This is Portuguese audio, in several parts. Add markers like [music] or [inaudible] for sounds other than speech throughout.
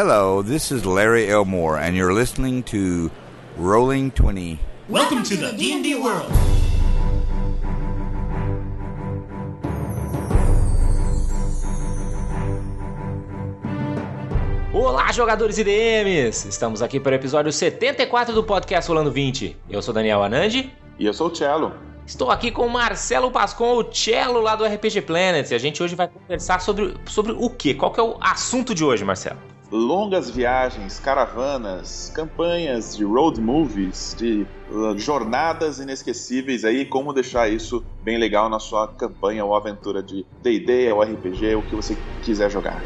Hello, this is Larry Elmore, and you're listening to Rolling 20. Welcome to the D&D world. Olá, jogadores e DMs! Estamos aqui para o episódio 74 do podcast Rolando 20. Eu sou Daniel Anandi. E eu sou o Cello. Estou aqui com o Marcelo Pascon, o Cello lá do RPG Planet. E a gente hoje vai conversar sobre, sobre o quê? Qual que é o assunto de hoje, Marcelo? Longas viagens, caravanas, campanhas de road movies, de uh, jornadas inesquecíveis aí, como deixar isso bem legal na sua campanha ou aventura de D&D ou RPG, o que você quiser jogar.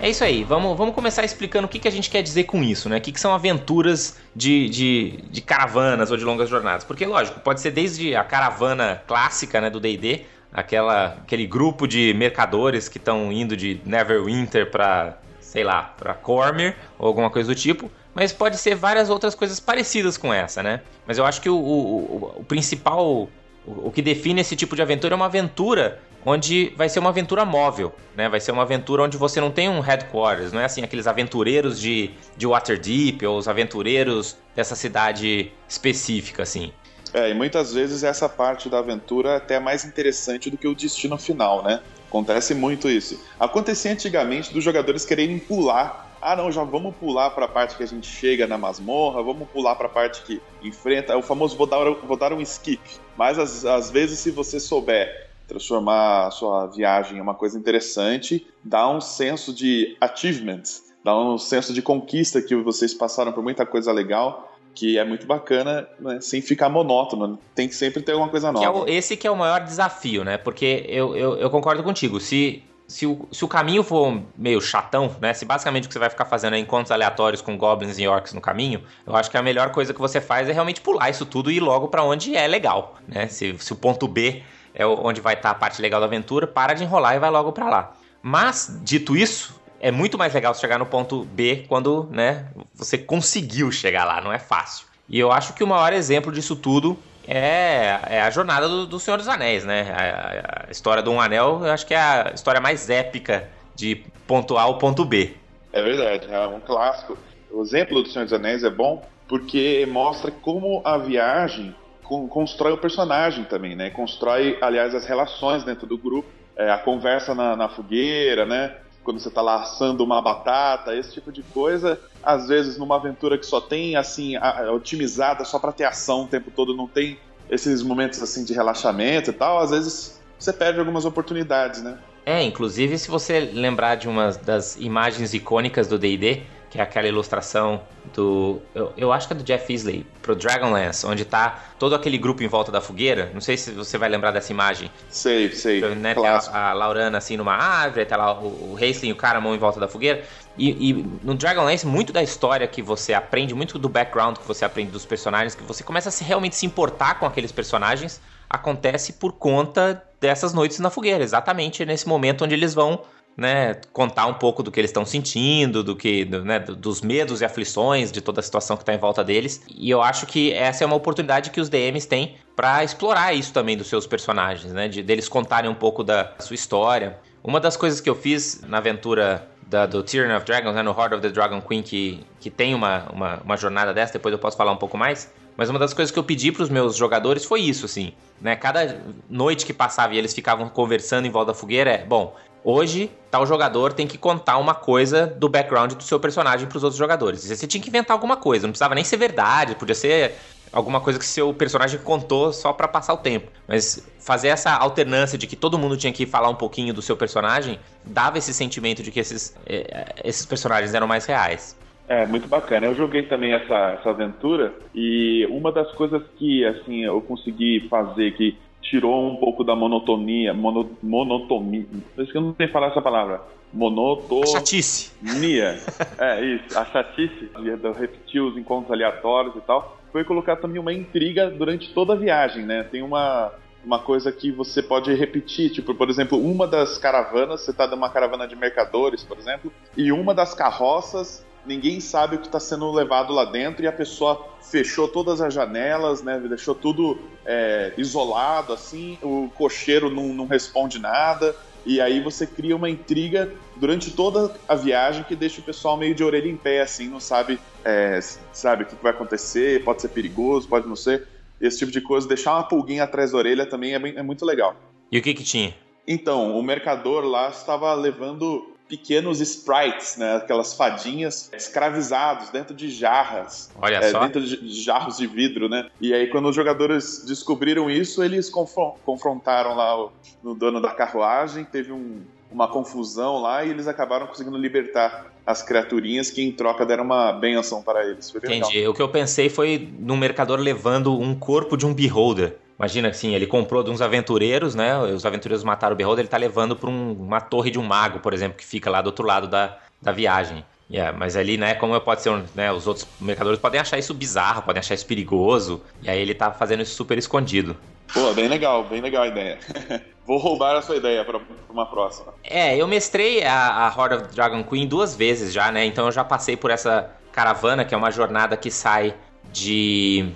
É isso aí, vamos, vamos começar explicando o que, que a gente quer dizer com isso, né? O que, que são aventuras de, de, de caravanas ou de longas jornadas. Porque, lógico, pode ser desde a caravana clássica né, do DD, aquela aquele grupo de mercadores que estão indo de Neverwinter para, sei lá, para Cormyr ou alguma coisa do tipo. Mas pode ser várias outras coisas parecidas com essa, né? Mas eu acho que o, o, o principal, o, o que define esse tipo de aventura é uma aventura onde vai ser uma aventura móvel, né? Vai ser uma aventura onde você não tem um headquarters, não é assim aqueles aventureiros de, de Waterdeep ou os aventureiros dessa cidade específica, assim. É, e muitas vezes essa parte da aventura é até mais interessante do que o destino final, né? Acontece muito isso. Acontecia antigamente dos jogadores quererem pular. Ah, não, já vamos pular para a parte que a gente chega na masmorra, vamos pular para a parte que enfrenta. É o famoso vou dar, vou dar um skip. Mas às, às vezes, se você souber transformar a sua viagem em uma coisa interessante, dá um senso de achievement, dá um senso de conquista que vocês passaram por muita coisa legal, que é muito bacana, né, sem ficar monótono. Tem que sempre ter alguma coisa nova. Que é o, esse que é o maior desafio, né? Porque eu, eu, eu concordo contigo. Se se o, se o caminho for meio chatão, né? Se basicamente o que você vai ficar fazendo é encontros aleatórios com goblins e orcs no caminho, eu acho que a melhor coisa que você faz é realmente pular isso tudo e ir logo para onde é legal, né? Se, se o ponto B é onde vai estar tá a parte legal da aventura, para de enrolar e vai logo para lá. Mas, dito isso, é muito mais legal chegar no ponto B quando, né, você conseguiu chegar lá, não é fácil. E eu acho que o maior exemplo disso tudo é, é a jornada do, do, Senhor dos Anéis, né? A, a, história do Um Anel, eu acho que é a história mais épica de ponto A ao ponto B. É verdade, é um clássico. O exemplo do Senhor dos Anéis é bom porque mostra como a viagem constrói o personagem também, né? Constrói, aliás, as relações dentro do grupo, é, a conversa na, na, fogueira, né? Quando você está lá assando uma batata, esse tipo de coisa. Às vezes, numa aventura que só tem, assim, a, otimizada só para ter ação o tempo todo, não tem esses momentos, assim, de relaxamento e tal, às vezes você perde algumas oportunidades, né? É, inclusive, se você lembrar de uma das imagens icônicas do D&D, que é aquela ilustração do. Eu, eu, acho que é do Jeff Isley, pro Dragonlance, onde tá todo aquele grupo em volta da fogueira. Não sei se você vai lembrar dessa imagem. Sei, sei. Né, a, a, Laurana assim numa árvore, tá lá o, o e o Caramon em volta da fogueira. E, e, no Dragonlance, muito da história que você aprende, muito do background que você aprende dos personagens, que você começa a se, realmente se importar com aqueles personagens, acontece por conta dessas noites na fogueira. Exatamente nesse momento onde eles vão né, contar um pouco do que eles estão sentindo, do que, né, dos medos e aflições de toda a situação que está em volta deles. E eu acho que essa é uma oportunidade que os DMs têm para explorar isso também dos seus personagens, né, de deles contarem um pouco da sua história. Uma das coisas que eu fiz na aventura da, do Tyranny of Dragons, né, no Horde of the Dragon Queen, que, que tem uma, uma, uma jornada dessa, depois eu posso falar um pouco mais. Mas uma das coisas que eu pedi para os meus jogadores foi isso, assim, né? Cada noite que passava e eles ficavam conversando em volta da fogueira é, bom, Hoje, tal jogador tem que contar uma coisa do background do seu personagem para os outros jogadores. Você tinha que inventar alguma coisa, não precisava nem ser verdade, podia ser alguma coisa que seu personagem contou só para passar o tempo. Mas fazer essa alternância de que todo mundo tinha que falar um pouquinho do seu personagem dava esse sentimento de que esses, eh, esses personagens eram mais reais. É, muito bacana. Eu joguei também essa, essa aventura e uma das coisas que assim eu consegui fazer que tirou um pouco da monotonia, mono, monotonia, por isso que eu não sei falar essa palavra, monotonia. Chatice. é, isso, a chatice, de repetir os encontros aleatórios e tal, foi colocar também uma intriga durante toda a viagem, né? Tem uma, uma coisa que você pode repetir, tipo, por exemplo, uma das caravanas, você está numa caravana de mercadores, por exemplo, e uma das carroças ninguém sabe o que está sendo levado lá dentro e a pessoa fechou todas as janelas, né? Deixou tudo é, isolado, assim. O cocheiro não, não responde nada. E aí você cria uma intriga durante toda a viagem que deixa o pessoal meio de orelha em pé, assim, não sabe, é, sabe o que vai acontecer, pode ser perigoso, pode não ser. Esse tipo de coisa, deixar uma pulguinha atrás da orelha também é, bem, é muito legal. E o que que tinha? Então, o mercador lá estava levando pequenos sprites, né? Aquelas fadinhas escravizados dentro de jarras. Olha é, só. Dentro de jarros de vidro, né? E aí, quando os jogadores descobriram isso, eles confrontaram lá o, no dono da carruagem, teve um, uma confusão lá e eles acabaram conseguindo libertar as criaturinhas que em troca deram uma benção para eles. Entendi. O que eu pensei foi num mercador levando um corpo de um beholder. Imagina assim, ele comprou de uns aventureiros, né? Os aventureiros mataram o Beholder, ele tá levando para um, uma torre de um mago, por exemplo, que fica lá do outro lado da, da viagem. Yeah, mas ali, né, como pode ser, né, os outros mercadores podem achar isso bizarro, podem achar isso perigoso, e aí ele tá fazendo isso super escondido. Pô, bem legal, bem legal a ideia. [laughs] Vou roubar a sua ideia para uma próxima. É, eu mestrei a, a Horde of Dragon Queen duas vezes já, né? Então eu já passei por essa caravana, que é uma jornada que sai de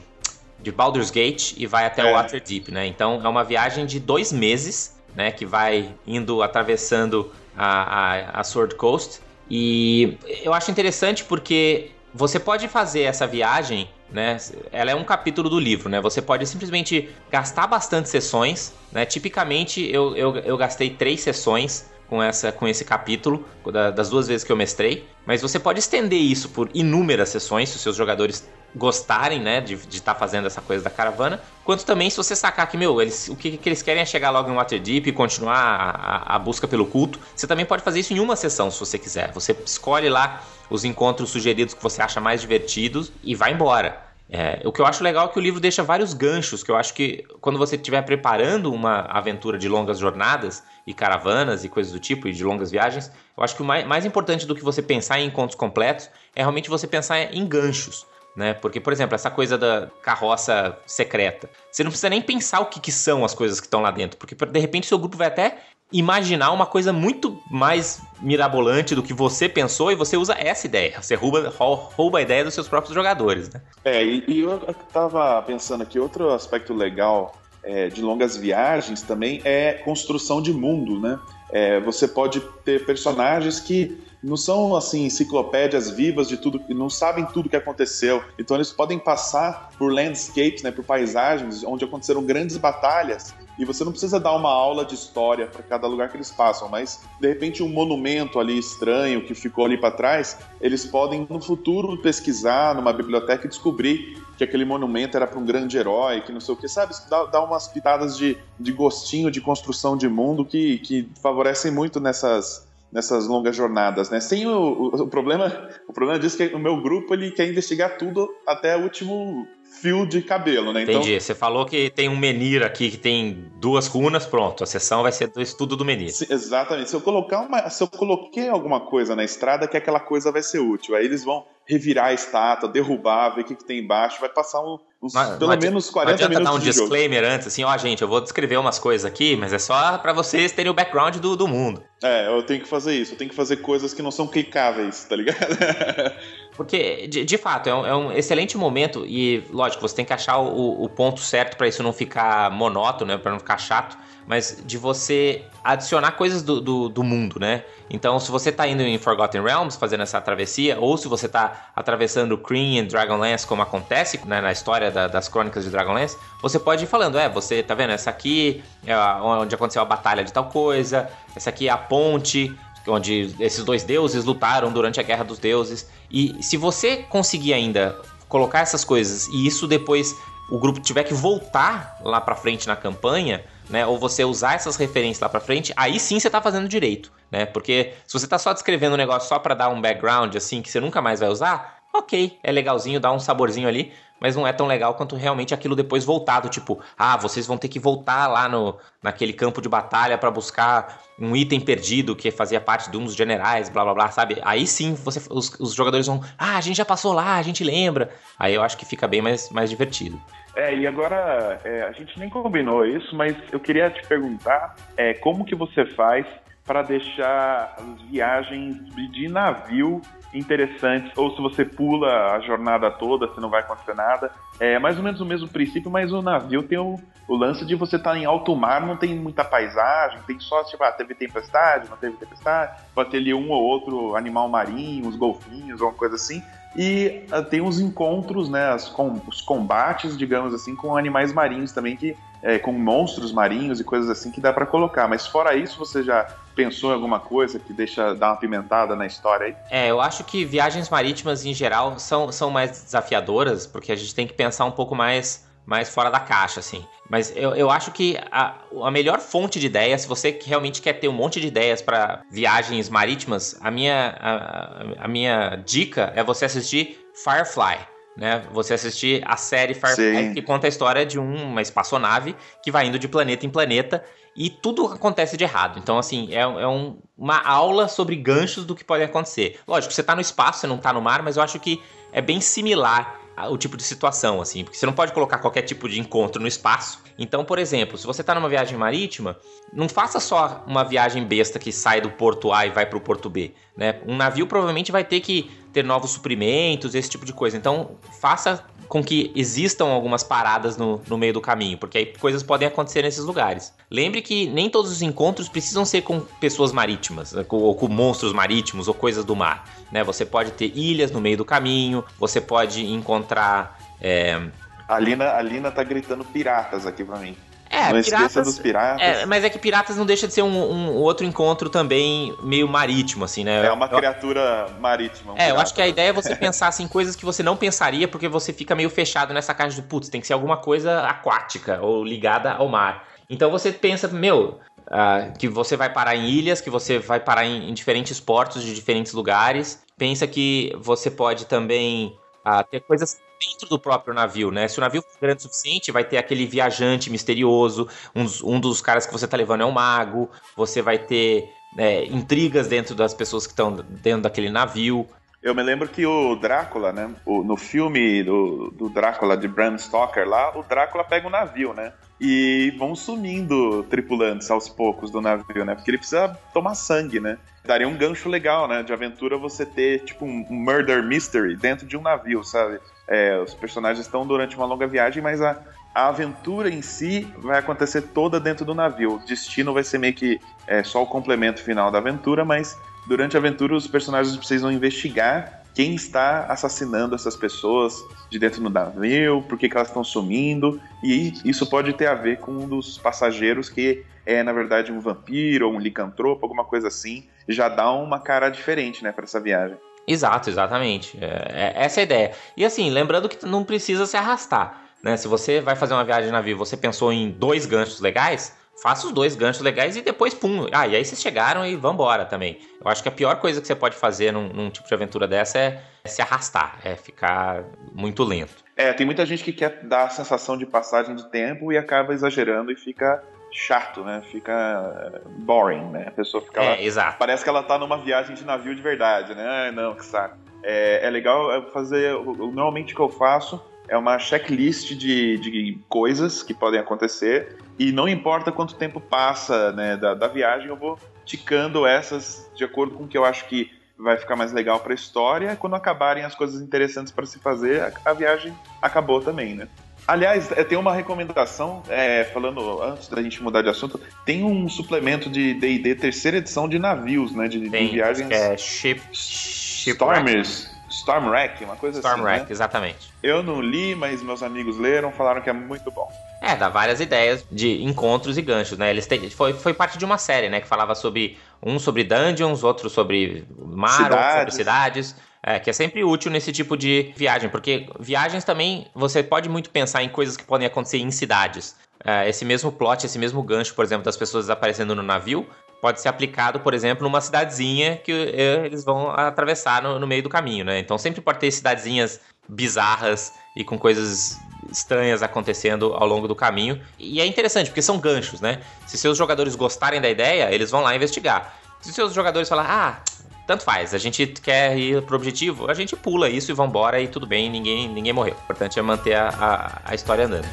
de Baldur's Gate e vai até é. Waterdeep, né? Então é uma viagem de dois meses, né? Que vai indo atravessando a, a, a Sword Coast. E eu acho interessante porque você pode fazer essa viagem, né? Ela é um capítulo do livro, né? Você pode simplesmente gastar bastante sessões, né? Tipicamente eu, eu, eu gastei três sessões com, essa, com esse capítulo, das duas vezes que eu mestrei. Mas você pode estender isso por inúmeras sessões, se os seus jogadores gostarem, né, de estar tá fazendo essa coisa da caravana, quanto também se você sacar que, meu, eles, o que, que eles querem é chegar logo em Waterdeep e continuar a, a, busca pelo culto. Você também pode fazer isso em uma sessão, se você quiser. Você escolhe lá os encontros sugeridos que você acha mais divertidos e vai embora. É, o que eu acho legal é que o livro deixa vários ganchos, que eu acho que quando você estiver preparando uma aventura de longas jornadas e caravanas e coisas do tipo, e de longas viagens, eu acho que o mais, mais importante do que você pensar em encontros completos é realmente você pensar em ganchos né? Porque, por exemplo, essa coisa da carroça secreta, você não precisa nem pensar o que, que são as coisas que estão lá dentro, porque de repente seu grupo vai até imaginar uma coisa muito mais mirabolante do que você pensou e você usa essa ideia. Você rouba, rouba a ideia dos seus próprios jogadores, né? É, e, e eu tava pensando aqui, outro aspecto legal é, de longas viagens também é construção de mundo, né? É, você pode ter personagens que não são assim enciclopédias vivas de tudo, não sabem tudo que aconteceu. Então eles podem passar por landscapes, né, por paisagens onde aconteceram grandes batalhas e você não precisa dar uma aula de história para cada lugar que eles passam, mas de repente um monumento ali estranho que ficou ali para trás, eles podem no futuro pesquisar numa biblioteca e descobrir que aquele monumento era para um grande herói, que não sei o que, sabe? Dá, dá umas pitadas de, de gostinho de construção de mundo que, que favorecem muito nessas nessas longas jornadas, né? Sem o, o, o, problema, o problema disso é que o meu grupo ele quer investigar tudo até o último fio de cabelo, né? Então... Entendi. Você falou que tem um menir aqui que tem duas runas, pronto. A sessão vai ser do estudo do menir. Sim, exatamente. Se eu colocar uma, se eu coloquei alguma coisa na estrada, que aquela coisa vai ser útil. Aí eles vão revirar a estátua, derrubar, ver o que, que tem embaixo, vai passar um, uns, mas, pelo menos 40 minutos dar um disclaimer jogo. antes, assim, ó, gente, eu vou descrever umas coisas aqui, mas é só para vocês terem o background do, do mundo. É, eu tenho que fazer isso, eu tenho que fazer coisas que não são clicáveis, tá ligado? [laughs] Porque, de, de fato, é um, é um, excelente momento e, lógico, você tem que achar o, o ponto certo para isso não ficar monótono, né, para não ficar chato mas de você adicionar coisas do, do, do, mundo, né? Então, se você tá indo em Forgotten Realms fazendo essa travessia, ou se você tá atravessando Kryn e Dragonlance, como acontece né, na história da, das crônicas de Dragonlance, você pode ir falando, é, você tá vendo, essa aqui é onde aconteceu a batalha de tal coisa, essa aqui é a ponte, onde esses dois deuses lutaram durante a Guerra dos Deuses. E se você conseguir ainda colocar essas coisas e isso depois o grupo tiver que voltar lá para frente na campanha, né, ou você usar essas referências lá para frente, aí sim você tá fazendo direito, né? Porque se você tá só descrevendo um negócio só para dar um background assim que você nunca mais vai usar, OK, é legalzinho, dá um saborzinho ali, mas não é tão legal quanto realmente aquilo depois voltado, tipo, ah, vocês vão ter que voltar lá no naquele campo de batalha para buscar um item perdido que fazia parte de um dos generais, blá blá blá, sabe? Aí sim você, os, os jogadores vão, ah, a gente já passou lá, a gente lembra. Aí eu acho que fica bem mais, mais divertido. É, e agora, é, a gente nem combinou isso, mas eu queria te perguntar é, como que você faz para deixar as viagens de navio interessantes, ou se você pula a jornada toda, se não vai acontecer nada. É mais ou menos o mesmo princípio, mas o navio tem o, o lance de você estar tá em alto mar, não tem muita paisagem, tem só, tipo, ah, teve tempestade, não teve tempestade, vai ter ali um ou outro animal marinho, os golfinhos, alguma coisa assim. E uh, tem os encontros, né, com, os combates, digamos assim, com animais marinhos também, que é, com monstros marinhos e coisas assim que dá para colocar. Mas fora isso, você já pensou em alguma coisa que deixa dar uma pimentada na história aí? É, eu acho que viagens marítimas em geral são, são mais desafiadoras, porque a gente tem que pensar um pouco mais mais fora da caixa, assim. Mas eu, eu acho que a, a melhor fonte de ideias, se você realmente quer ter um monte de ideias para viagens marítimas, a minha, a, a, minha dica é você assistir Firefly né? Você assistir a série Firefly Sim. que conta a história de uma espaçonave que vai indo de planeta em planeta e tudo acontece de errado. Então, assim, é, é um, uma aula sobre ganchos do que pode acontecer. Lógico, você tá no espaço, você não tá no mar, mas eu acho que é bem similar o tipo de situação, assim, porque você não pode colocar qualquer tipo de encontro no espaço. Então, por exemplo, se você está numa viagem marítima, não faça só uma viagem besta que sai do porto A e vai para o porto B, né? Um navio provavelmente vai ter que ter novos suprimentos, esse tipo de coisa. Então, faça com que existam algumas paradas no, no meio do caminho, porque aí coisas podem acontecer nesses lugares. Lembre que nem todos os encontros precisam ser com pessoas marítimas, né, ou com monstros marítimos, ou coisas do mar. Né? Você pode ter ilhas no meio do caminho, você pode encontrar. É... A, Lina, a Lina tá gritando piratas aqui pra mim. É, não piratas, dos piratas. É, mas é que piratas não deixa de ser um, um, outro encontro também meio marítimo, assim, né? É uma criatura marítima. Um é, pirata. eu acho que a ideia é você pensar assim, coisas que você não pensaria, porque você fica meio fechado nessa caixa de putz, tem que ser alguma coisa aquática ou ligada ao mar. Então você pensa, meu, uh, que você vai parar em ilhas, que você vai parar em, em diferentes portos de diferentes lugares. Pensa que você pode também uh, ter coisas dentro do próprio navio, né? Se o navio for grande o suficiente, vai ter aquele viajante misterioso, um, um dos caras que você tá levando é um mago, você vai ter é, intrigas dentro das pessoas que estão dentro daquele navio. Eu me lembro que o Drácula, né? O, no filme do, do Drácula de Bram Stoker lá, o Drácula pega um navio, né? E vão sumindo tripulantes aos poucos do navio, né? Porque ele precisa tomar sangue, né? Daria um gancho legal, né? De aventura você ter, tipo, um murder mystery dentro de um navio, sabe? É, os personagens estão durante uma longa viagem, mas a, a aventura em si vai acontecer toda dentro do navio. O destino vai ser meio que é, só o complemento final da aventura, mas durante a aventura os personagens precisam investigar quem está assassinando essas pessoas de dentro do navio, por que, que elas estão sumindo, e isso pode ter a ver com um dos passageiros que é, na verdade, um vampiro ou um licantropo, alguma coisa assim, já dá uma cara diferente, né, para essa viagem. Exato, exatamente. É, é, essa é a ideia. E assim, lembrando que não precisa se arrastar. Né? Se você vai fazer uma viagem de navio você pensou em dois ganchos legais, faça os dois ganchos legais e depois pum. Ah, e aí vocês chegaram e vambora também. Eu acho que a pior coisa que você pode fazer num, num tipo de aventura dessa é, é, se arrastar, é ficar muito lento. É, tem muita gente que quer dar a sensação de passagem de tempo e acaba exagerando e fica chato, né? Fica eh, boring, né? A pessoa fica é, lá, exato. Parece que ela tá numa viagem de navio de verdade, né? Ai, não, que saco. É, é legal fazer. Normalmente o que eu faço é uma checklist de, de coisas que podem acontecer e não importa quanto tempo passa né, da, da viagem, eu vou ticando essas de acordo com o que eu acho que vai ficar mais legal para a história. Quando acabarem as coisas interessantes para se fazer, a, a, viagem acabou também, né? Aliás, é, tem uma recomendação, é, falando antes da gente mudar de assunto, tem um suplemento de D&D terceira edição de navios, né? De, tem, de viagens. É Ship, Stormers. Stormwreck, uma coisa assim. Stormwreck, né? exatamente. Eu não li, mas meus amigos leram, falaram que é muito bom. É, dá várias ideias de encontros e ganchos, né? Eles têm, foi, foi parte de uma série, né? Que falava sobre um sobre dungeons, outro sobre mar, cidades. outro sobre cidades. É, que é sempre útil nesse tipo de viagem, porque viagens também você pode muito pensar em coisas que podem acontecer em cidades. É, esse mesmo plot, esse mesmo gancho, por exemplo, das pessoas desaparecendo no navio, pode ser aplicado, por exemplo, numa cidadezinha que é, eles vão atravessar no, no meio do caminho, né? Então sempre pode ter cidadezinhas bizarras e com coisas estranhas acontecendo ao longo do caminho. E é interessante, porque são ganchos, né? Se seus jogadores gostarem da ideia, eles vão lá investigar. Se seus jogadores falar, ah, tanto faz, a gente quer ir pro objetivo, a gente pula isso e vambora e tudo bem, ninguém, ninguém morreu. O importante é manter a, a, a história andando.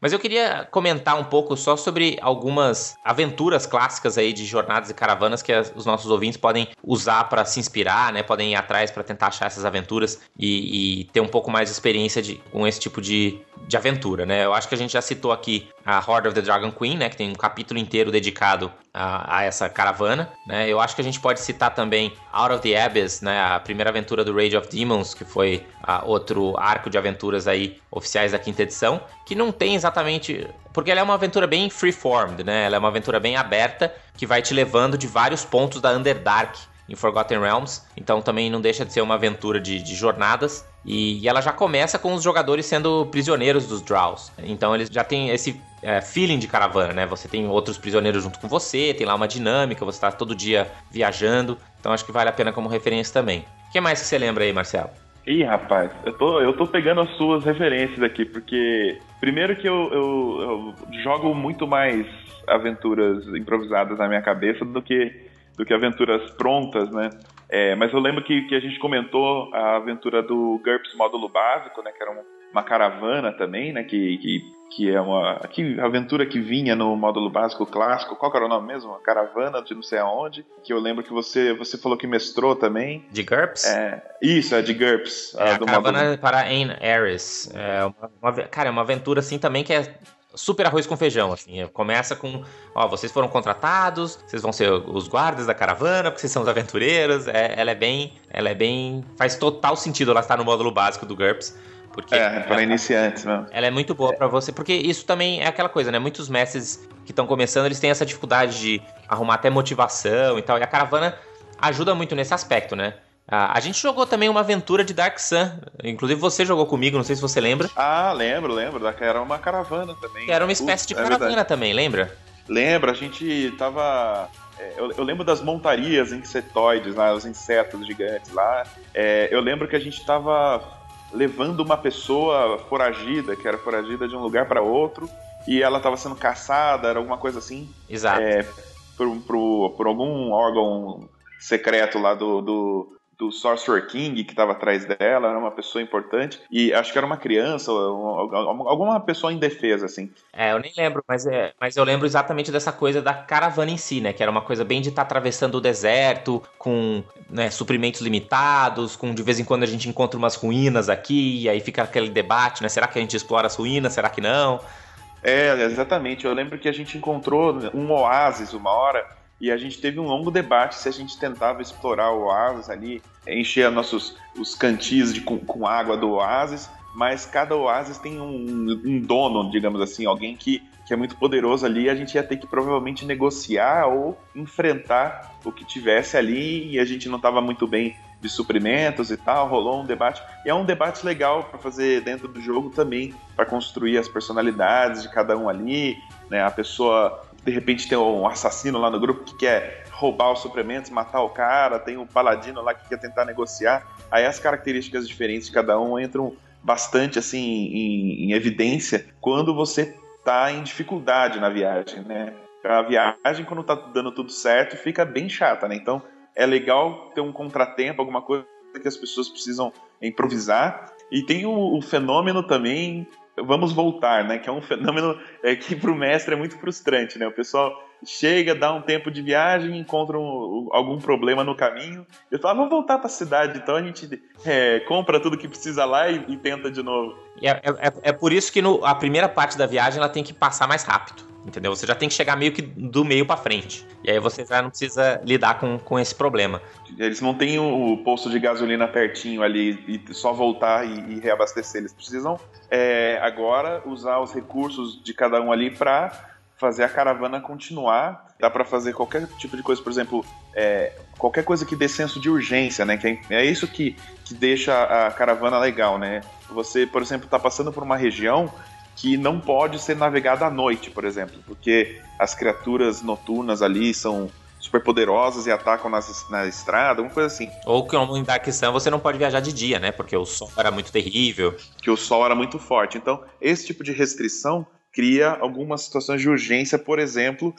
Mas eu queria comentar um pouco só sobre algumas aventuras clássicas aí de jornadas e caravanas que os nossos ouvintes podem usar para se inspirar, né? Podem ir atrás para tentar achar essas aventuras e, e, ter um pouco mais de experiência de, com esse tipo de, de aventura, né? Eu acho que a gente já citou aqui a Horde of the Dragon Queen, né? Que tem um capítulo inteiro dedicado a, a, essa caravana, né? Eu acho que a gente pode citar também Out of the Abyss, né? A primeira aventura do Rage of Demons, que foi a, outro arco de aventuras aí oficiais da quinta edição, que não tem exatamente... Porque ela é uma aventura bem freeformed, né? Ela é uma aventura bem aberta, que vai te levando de vários pontos da Underdark, em Forgotten Realms, então também não deixa de ser uma aventura de, de jornadas. E, e, ela já começa com os jogadores sendo prisioneiros dos Drows. Então eles já têm esse é, feeling de caravana, né? Você tem outros prisioneiros junto com você, tem lá uma dinâmica, você está todo dia viajando. Então acho que vale a pena como referência também. O que mais que você lembra aí, Marcelo? Ih, rapaz, eu tô, eu tô pegando as suas referências aqui, porque primeiro que eu, eu, eu jogo muito mais aventuras improvisadas na minha cabeça do que do que aventuras prontas, né? É, mas eu lembro que, que a gente comentou a aventura do GURPS módulo básico, né? Que era uma caravana também, né? Que, que, que é uma que aventura que vinha no módulo básico clássico. Qual era o nome mesmo? Uma caravana de não sei aonde. Que eu lembro que você você falou que mestrou também. De GURPS? É, isso, é de GURPS. É, a, a caravana módulo... para Ain Ares. É uma, uma, cara, é uma aventura assim também que é super arroz com feijão, assim. Começa com, ó, vocês foram contratados, vocês vão ser os guardas da caravana, porque vocês são os aventureiros. É, ela é bem, ela é bem, faz total sentido ela estar no módulo básico do GURPS. Porque é, para iniciantes mesmo. Ela é muito boa para você, porque isso também é aquela coisa, né? Muitos mestres que estão começando, eles têm essa dificuldade de arrumar até motivação e tal. E a caravana ajuda muito nesse aspecto, né? Ah, a gente jogou também uma aventura de Dark Sun. Inclusive você jogou comigo, não sei se você lembra. Ah, lembro, lembro. Era uma caravana também. Era uma espécie de é caravana também, lembra? Lembra, a gente tava. É, eu, eu, lembro das montarias insetoides lá, os insetos gigantes lá. É, eu lembro que a gente tava levando uma pessoa foragida, que era foragida de um lugar para outro, e ela estava sendo caçada, era alguma coisa assim. Exato. É, por, por, por, algum órgão secreto lá do, do, do Sorcerer King que estava atrás dela, era uma pessoa importante, e acho que era uma criança, alguma pessoa indefesa, assim. É, eu nem lembro, mas, é, mas eu lembro exatamente dessa coisa da caravana em si, né? Que era uma coisa bem de estar tá atravessando o deserto, com né, suprimentos limitados, com de vez em quando a gente encontra umas ruínas aqui, e aí fica aquele debate, né? Será que a gente explora as ruínas? Será que não? É, exatamente. Eu lembro que a gente encontrou um oásis uma hora e a gente teve um longo debate se a gente tentava explorar o oásis ali, encher nossos os cantis de, com, com água do oásis, mas cada oásis tem um, um, dono, digamos assim, alguém que, que é muito poderoso ali, a gente ia ter que provavelmente negociar ou enfrentar o que tivesse ali e a gente não estava muito bem de suprimentos e tal, rolou um debate. E é um debate legal para fazer dentro do jogo também, para construir as personalidades de cada um ali, né? A pessoa de repente tem um assassino lá no grupo que quer roubar os suprimentos, matar o cara, tem um paladino lá que quer tentar negociar. Aí as características diferentes de cada um entram bastante assim em, em evidência quando você está em dificuldade na viagem, né? A viagem, quando tá dando tudo certo, fica bem chata, né? Então é legal ter um contratempo, alguma coisa que as pessoas precisam improvisar. E tem o, o fenômeno também vamos voltar, né? Que é um fenômeno é, que para o mestre é muito frustrante, né? O pessoal chega, dá um tempo de viagem, encontra um, algum problema no caminho. Eu falo, ah, vamos voltar para a cidade. Então a gente é, compra tudo que precisa lá e, e tenta de novo. É, é, é, por isso que no, a primeira parte da viagem ela tem que passar mais rápido. Entendeu? Você já tem que chegar meio que do meio para frente. E aí você já não precisa lidar com, com esse problema. Eles não têm o posto de gasolina pertinho ali e só voltar e, e reabastecer. Eles precisam é, agora usar os recursos de cada um ali para fazer a caravana continuar. Dá para fazer qualquer tipo de coisa, por exemplo, é, qualquer coisa que dê senso de urgência, né? Que é, é isso que, que deixa a caravana legal, né? Você, por exemplo, está passando por uma região que não pode ser navegada à noite, por exemplo, porque as criaturas noturnas ali são super poderosas e atacam nas, na estrada, alguma coisa assim. Ou que em Sun você não pode viajar de dia, né? Porque o sol era muito terrível. Que o sol era muito forte. Então, esse tipo de restrição cria algumas situações de urgência, por exemplo,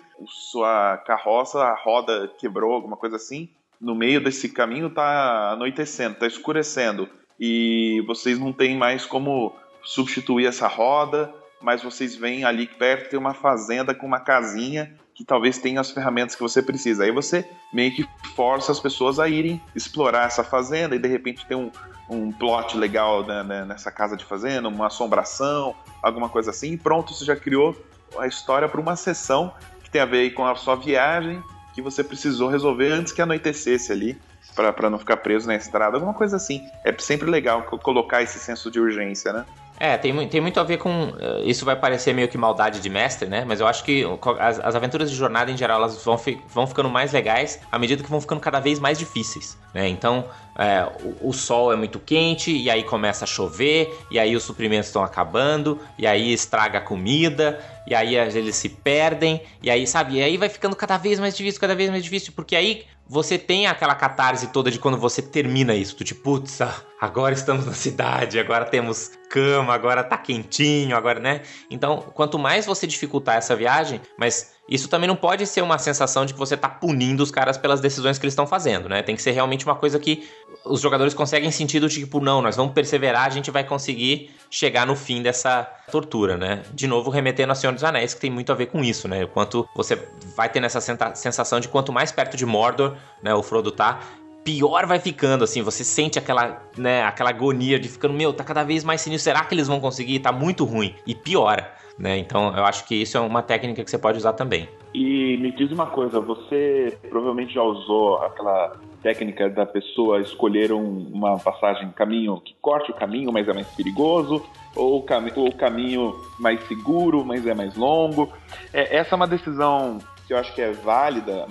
sua carroça, a roda quebrou, alguma coisa assim. No meio desse caminho tá anoitecendo, tá escurecendo e vocês não têm mais como substituir essa roda mas vocês veem ali perto tem uma fazenda com uma casinha que talvez tenha as ferramentas que você precisa. Aí você meio que força as pessoas a irem explorar essa fazenda e de repente tem um, um plot legal né, né, nessa casa de fazenda, uma assombração, alguma coisa assim, e pronto, você já criou a história para uma sessão que tem a ver com a sua viagem que você precisou resolver antes que anoitecesse ali para não ficar preso na estrada, alguma coisa assim. É sempre legal colocar esse senso de urgência, né? É, tem, tem muito a ver com. Eh, isso vai parecer meio que maldade de mestre, né? Mas eu acho que as, as aventuras de jornada em geral elas vão, fi, vão ficando mais legais à medida que vão ficando cada vez mais difíceis, né? Então, é, o, o, sol é muito quente e aí começa a chover, e aí os suprimentos estão acabando, e aí estraga a comida, e aí eles se perdem, e aí, sabe? E aí vai ficando cada vez mais difícil, cada vez mais difícil, porque aí você tem aquela catarse toda de quando você termina isso, tu tipo, putz, ah, agora estamos na cidade, agora temos cama, agora tá quentinho, agora, né? Então, quanto mais você dificultar essa viagem, mas isso também não pode ser uma sensação de que você tá punindo os caras pelas decisões que eles estão fazendo, né? Tem que ser realmente uma coisa que os jogadores conseguem sentido de tipo, não, nós vamos perseverar, a gente vai conseguir chegar no fim dessa tortura, né? De novo, remetendo a Senhor dos Anéis, que tem muito a ver com isso, né? O quanto você vai tendo essa sensação de quanto mais perto de Mordor, né, o Frodo tá, pior vai ficando, assim, você sente aquela, né, aquela agonia de ficando, meu, tá cada vez mais sinistro, será que eles vão conseguir? Tá muito ruim, e piora, né, então eu acho que isso é uma técnica que você pode usar também. E me diz uma coisa, você provavelmente já usou aquela técnica da pessoa escolher um, uma passagem, caminho que corte o caminho, mas é mais perigoso, ou cam o caminho mais seguro, mas é mais longo. É, essa é uma decisão que eu acho que é válida,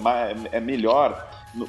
é melhor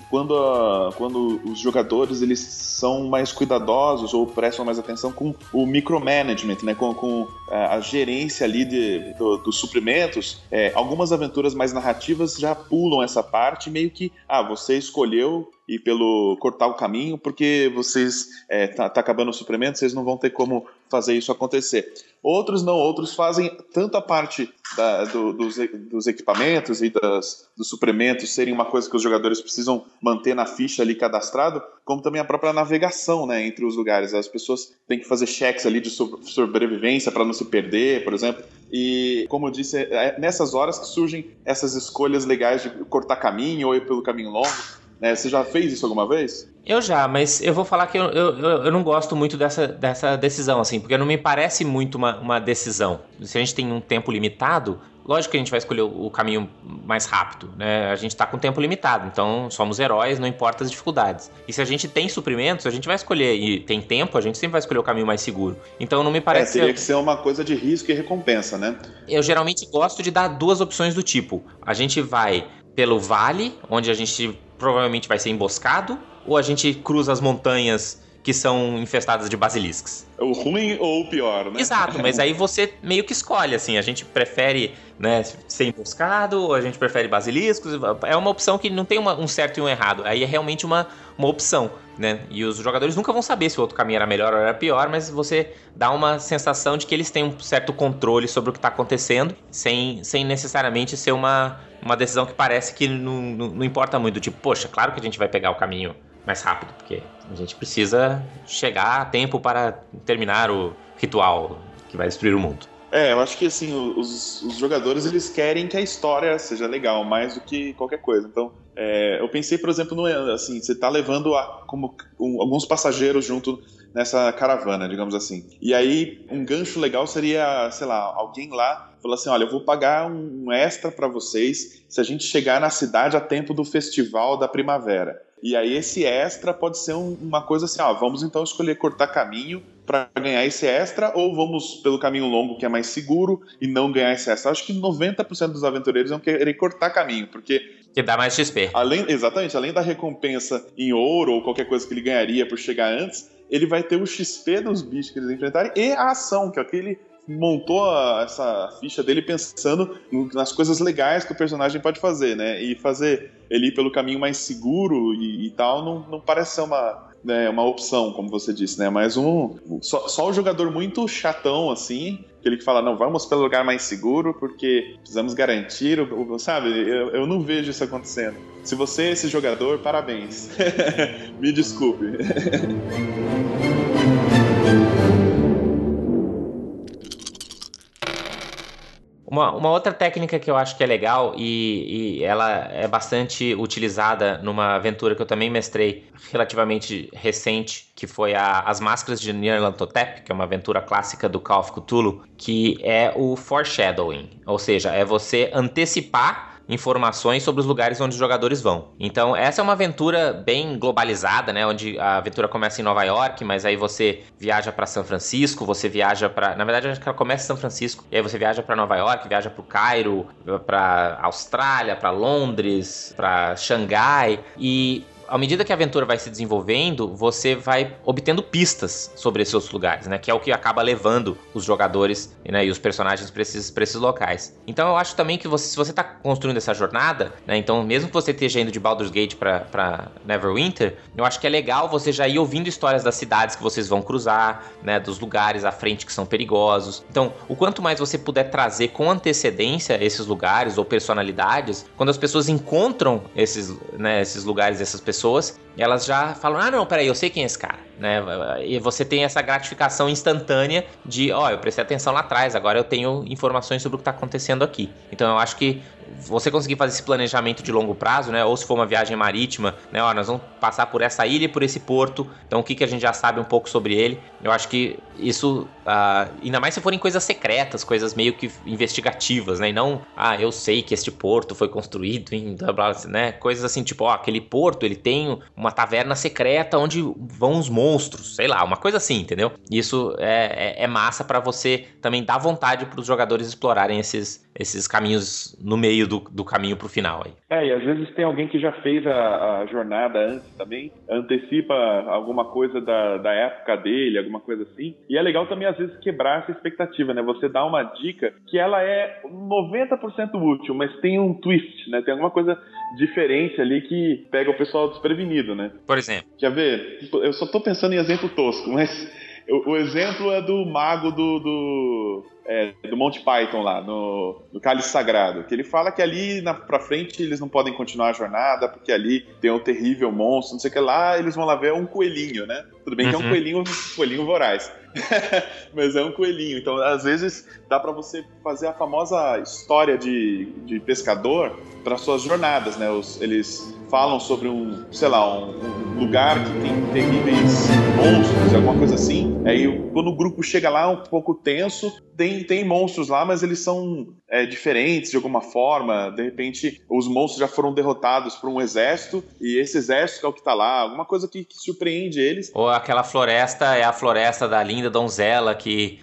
quando, a, quando os jogadores eles são mais cuidadosos ou prestam mais atenção com o micromanagement, né, com, com a, a gerência ali de, do, dos suprimentos, é, algumas aventuras mais narrativas já pulam essa parte meio que, ah, você escolheu e pelo cortar o caminho, porque vocês é, tá, tá, acabando o suplemento, vocês não vão ter como fazer isso acontecer. Outros não, outros fazem tanto a parte da, do, dos, dos, equipamentos e das, dos suplementos serem uma coisa que os jogadores precisam manter na ficha ali cadastrado, como também a própria navegação né, entre os lugares. As pessoas têm que fazer cheques ali de sobrevivência para não se perder, por exemplo. E, como eu disse, é nessas horas que surgem essas escolhas legais de cortar caminho ou ir pelo caminho longo né? Você já fez isso alguma vez? Eu já, mas eu vou falar que eu, eu, eu não gosto muito dessa, dessa decisão, assim, porque não me parece muito uma, uma decisão. Se a gente tem um tempo limitado, lógico que a gente vai escolher o, caminho mais rápido, né? A gente está com tempo limitado, então somos heróis, não importa as dificuldades. E se a gente tem suprimentos, a gente vai escolher, e tem tempo, a gente sempre vai escolher o caminho mais seguro. Então não me parece. É, teria que ser uma coisa de risco e recompensa, né? Eu geralmente gosto de dar duas opções do tipo: a gente vai pelo vale, onde a gente provavelmente vai ser emboscado, ou a gente cruza as montanhas que são infestadas de basiliscos. O ruim ou o pior, né? Exato, mas aí você meio que escolhe, assim, a gente prefere né, ser emboscado, ou a gente prefere basiliscos, é uma opção que não tem uma, um certo e um errado, aí é realmente uma, uma opção, né? E os jogadores nunca vão saber se o outro caminho era melhor ou era pior, mas você dá uma sensação de que eles têm um certo controle sobre o que está acontecendo, sem, sem necessariamente ser uma, uma decisão que parece que não, não, não importa muito, tipo, poxa, claro que a gente vai pegar o caminho mais rápido, porque a gente precisa chegar a tempo para terminar o ritual que vai destruir o mundo. É, eu acho que assim, os, os jogadores eles querem que a história seja legal, mais do que qualquer coisa. Então, é, eu pensei, por exemplo, no assim, você está levando a, como um, alguns passageiros junto nessa caravana, digamos assim. E aí, um gancho legal seria, sei lá, alguém lá falou assim: olha, eu vou pagar um extra para vocês se a gente chegar na cidade a tempo do festival da primavera. E aí esse extra pode ser um, uma coisa assim, ah, vamos então escolher cortar caminho para ganhar esse extra ou vamos pelo caminho longo que é mais seguro e não ganhar esse extra. Acho que 90% dos aventureiros vão querer cortar caminho, porque que dá mais XP. Além, exatamente, além da recompensa em ouro ou qualquer coisa que ele ganharia por chegar antes, ele vai ter o XP dos bichos que eles enfrentarem e a ação, que é aquele montou a, essa ficha dele pensando nas coisas legais que o personagem pode fazer, né? E fazer ele ir pelo caminho mais seguro e, e tal não, não parece ser uma, né, uma opção, como você disse, né? Mas um só, só o jogador muito chatão assim, aquele que fala não, vamos pelo lugar mais seguro porque precisamos garantir, sabe? Eu, eu não vejo isso acontecendo. Se você é esse jogador, parabéns. [laughs] Me desculpe. [laughs] Uma, uma outra técnica que eu acho que é legal e, e ela é bastante utilizada numa aventura que eu também mestrei relativamente recente, que foi a, As Máscaras de Nyarlathotep, que é uma aventura clássica do Call of Cthulhu, que é o foreshadowing, ou seja, é você antecipar informações sobre os lugares onde os jogadores vão. Então, essa é uma aventura bem globalizada, né? Onde a aventura começa em Nova York, mas aí você viaja para São Francisco, você viaja para, na verdade, ela começa em São Francisco, e aí você viaja para Nova York, viaja para o Cairo, para Austrália, para Londres, para Xangai, e à medida que a aventura vai se desenvolvendo, você vai obtendo pistas sobre esses outros lugares, né? Que é o que acaba levando os jogadores né, e os personagens para esses, esses locais. Então eu acho também que você, se você está construindo essa jornada, né? Então, mesmo que você esteja indo de Baldur's Gate para Neverwinter, eu acho que é legal você já ir ouvindo histórias das cidades que vocês vão cruzar, né? Dos lugares à frente que são perigosos. Então, o quanto mais você puder trazer com antecedência esses lugares ou personalidades, quando as pessoas encontram esses, né, esses lugares, essas pessoas pessoas, elas já falam: ah, não, peraí, eu sei quem é esse cara. Né? E você tem essa gratificação instantânea de: ó, oh, eu prestei atenção lá atrás, agora eu tenho informações sobre o que está acontecendo aqui. Então eu acho que você conseguir fazer esse planejamento de longo prazo, né? Ou se for uma viagem marítima, né? Ó, nós vamos passar por essa ilha e por esse porto. Então, o que, que a gente já sabe um pouco sobre ele? Eu acho que isso, uh, ainda mais se forem coisas secretas, coisas meio que investigativas, né? E não, ah, eu sei que este porto foi construído em blá, blá, né? Coisas assim, tipo, ó, aquele porto ele tem uma taverna secreta onde vão os monstros, sei lá, uma coisa assim, entendeu? Isso é, é, é massa para você também dar vontade para os jogadores explorarem esses, esses caminhos no meio do, do caminho pro final aí. É, e às vezes tem alguém que já fez a, a jornada antes também, antecipa alguma coisa da, da época dele, alguma coisa assim. E é legal também, às vezes, quebrar essa expectativa, né? Você dá uma dica que ela é 90% útil, mas tem um twist, né? Tem alguma coisa diferente ali que pega o pessoal desprevenido, né? Por exemplo. Quer ver? Eu só tô pensando em exemplo tosco, mas o, o exemplo é do mago do, do, é, do Monty Python lá, no, no Cálice Sagrado, que ele fala que ali na, pra frente eles não podem continuar a jornada, porque ali tem um terrível monstro, não sei o que lá, eles vão lá ver um coelhinho, né? Tudo bem uhum. que é um uhum. coelhinho, coelhinho voraz. [laughs] Mas é um coelhinho. Então, às vezes, dá para você fazer a famosa história de, de pescador para suas jornadas, né? Os, eles falam sobre um, sei lá, um, um, lugar que tem terríveis monstros, alguma coisa assim. Aí, quando o grupo chega lá, um pouco tenso, tem, tem monstros lá, mas eles são é, diferentes de alguma forma. De repente, os monstros já foram derrotados por um exército e esse exército é o que tá lá. Alguma coisa que, que surpreende eles. Ou aquela floresta é a floresta da linda donzela que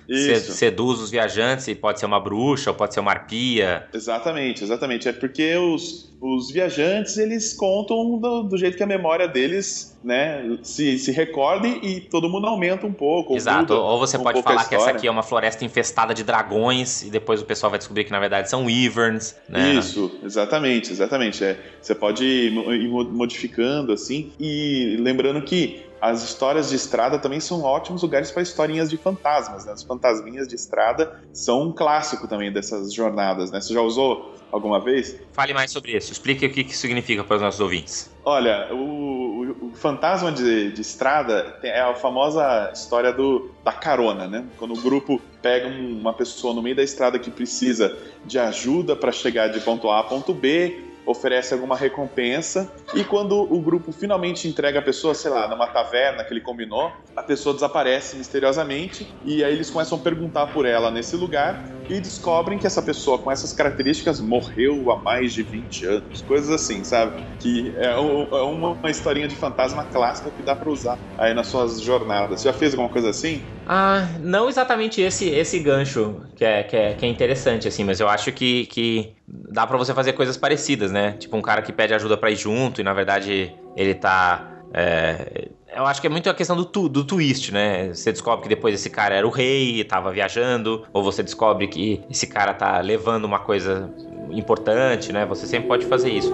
seduz os viajantes e pode ser uma bruxa ou pode ser uma arpia. Exatamente, exatamente. É porque os, os viajantes eles contam do, do jeito que a memória deles né, se, se recorde e todo mundo aumenta um pouco. Exato, ou você um pode falar que essa aqui é uma floresta infestada de dragões e depois o pessoal vai descobrir que na verdade são wyverns, né? Isso, exatamente, exatamente. É, você pode ir modificando assim e lembrando que as histórias de estrada também são ótimos lugares para historinhas de fantasmas. Né? As fantasminhas de estrada são um clássico também dessas jornadas. Né? Você já usou alguma vez? Fale mais sobre isso. Explique o que, que significa para os nossos ouvintes. Olha, o, o, o fantasma de, de, estrada é a famosa história do, da carona, né? Quando o grupo pega uma pessoa no meio da estrada que precisa de ajuda para chegar de ponto A a ponto B, oferece alguma recompensa e quando o grupo finalmente entrega a pessoa, sei lá, numa taverna que ele combinou, a pessoa desaparece misteriosamente e aí eles começam a perguntar por ela nesse lugar e descobrem que essa pessoa com essas características morreu há mais de 20 anos, coisas assim, sabe? Que é, é uma historinha de fantasma clássica que dá para usar aí nas suas jornadas. Você já fez alguma coisa assim? Ah, não exatamente esse esse gancho que é, que é, que é interessante, assim, mas eu acho que, que dá para você fazer coisas parecidas, né? Tipo um cara que pede ajuda para ir junto e na verdade ele tá. É, eu acho que é muito a questão do, tu, do twist, né? Você descobre que depois esse cara era o rei e tava viajando, ou você descobre que esse cara tá levando uma coisa importante, né? Você sempre pode fazer isso.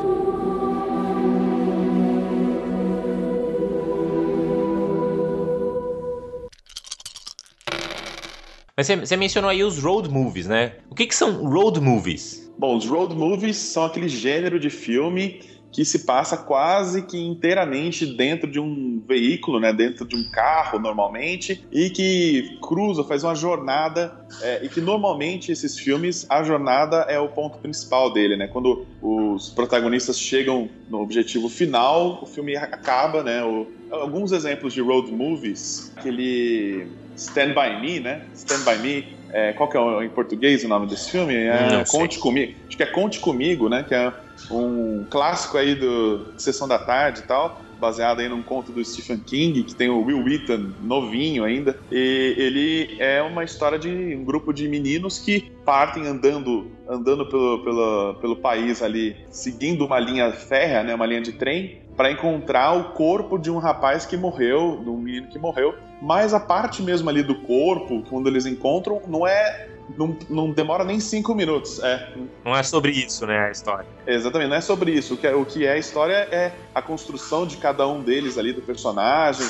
Mas você, mencionou aí os road movies, né? O que, que são road movies? Bom, os road movies são aquele gênero de filme que se passa quase que inteiramente dentro de um veículo, né, dentro de um carro normalmente, e que cruza, faz uma jornada, é, e que normalmente esses filmes, a jornada é o ponto principal dele, né? Quando os protagonistas chegam no objetivo final, o filme acaba, né? O, alguns exemplos de road movies, aquele Stand By Me, né? Stand By Me, é, qual que é em português o nome desse filme? É, Conte Comigo. Acho que é Conte Comigo, né? Que é um clássico aí do Sessão da Tarde e tal, baseado aí num conto do Stephen King, que tem o Will Wheaton novinho ainda. E ele é uma história de um grupo de meninos que partem andando andando pelo, pelo, pelo país ali, seguindo uma linha férrea, né, uma linha de trem, para encontrar o corpo de um rapaz que morreu, de um menino que morreu. Mas a parte mesmo ali do corpo, quando eles encontram, não é não, não demora nem cinco minutos. É. Não é sobre isso, né, a história. Exatamente, não é sobre isso. O que é, o que é a história é a construção de cada um deles ali, do personagem,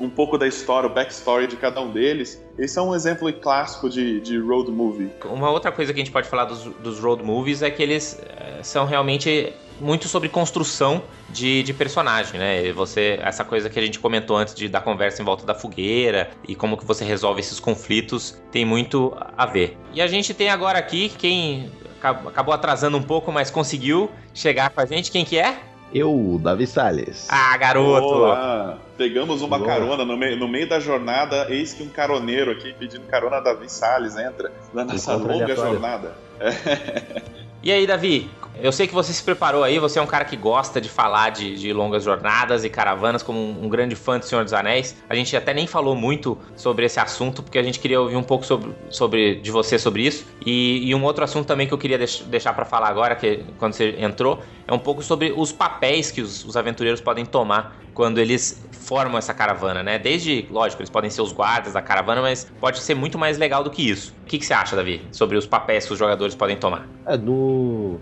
um pouco da história, o backstory de cada um deles. Esse é um exemplo clássico de, de road movie. Uma outra coisa que a gente pode falar dos, dos road movies é que eles é, são realmente muito sobre construção de, de personagem, né? E você, essa coisa que a gente comentou antes de da conversa em volta da fogueira e como que você resolve esses conflitos tem muito a ver. E a gente tem agora aqui quem acabou atrasando um pouco, mas conseguiu chegar com a gente. Quem que é? Eu, Davi Salles. Ah, garoto! Olá. Pegamos uma Boa. carona no meio, no meio da jornada, eis que um caroneiro aqui pedindo carona, Davi Salles entra na nossa longa jornada. [laughs] E aí, Davi, eu sei que você se preparou aí, você é um cara que gosta de falar de, de longas jornadas e caravanas, como um, um, grande fã do Senhor dos Anéis. A gente até nem falou muito sobre esse assunto, porque a gente queria ouvir um pouco sobre, sobre de você sobre isso. E, e um outro assunto também que eu queria deix, deixar para falar agora, que quando você entrou, é um pouco sobre os papéis que os, os aventureiros podem tomar quando eles formam essa caravana, né? Desde, lógico, eles podem ser os guardas da caravana, mas pode ser muito mais legal do que isso. O que, que você acha, Davi, sobre os papéis que os jogadores podem tomar? É, no,